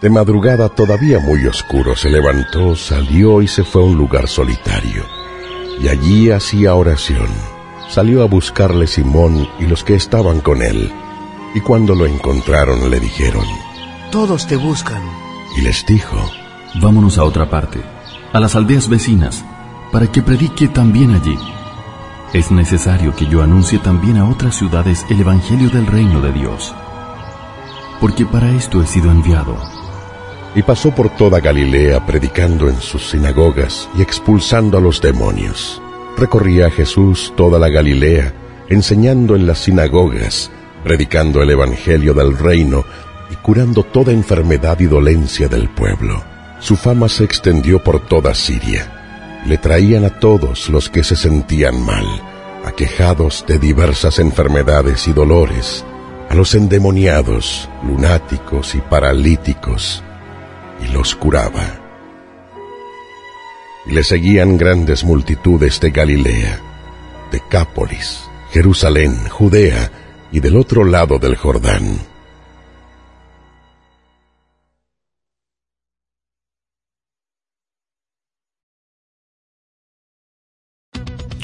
De madrugada, todavía muy oscuro, se levantó, salió y se fue a un lugar solitario. Y allí hacía oración. Salió a buscarle Simón y los que estaban con él. Y cuando lo encontraron le dijeron, Todos te buscan. y les dijo, Vámonos a otra parte, a las aldeas vecinas, para que predique también allí. Es necesario que yo anuncie también a otras ciudades el Evangelio del reino de Dios. Porque para esto he sido enviado. Y pasó por toda Galilea predicando en sus sinagogas y expulsando a los demonios. Recorría Jesús toda la Galilea, enseñando en las sinagogas, predicando el Evangelio del reino y curando toda enfermedad y dolencia del pueblo. Su fama se extendió por toda Siria. Le traían a todos los que se sentían mal, aquejados de diversas enfermedades y dolores, a los endemoniados, lunáticos y paralíticos, y los curaba. Y le seguían grandes multitudes de Galilea, Decápolis, Jerusalén, Judea y del otro lado del Jordán.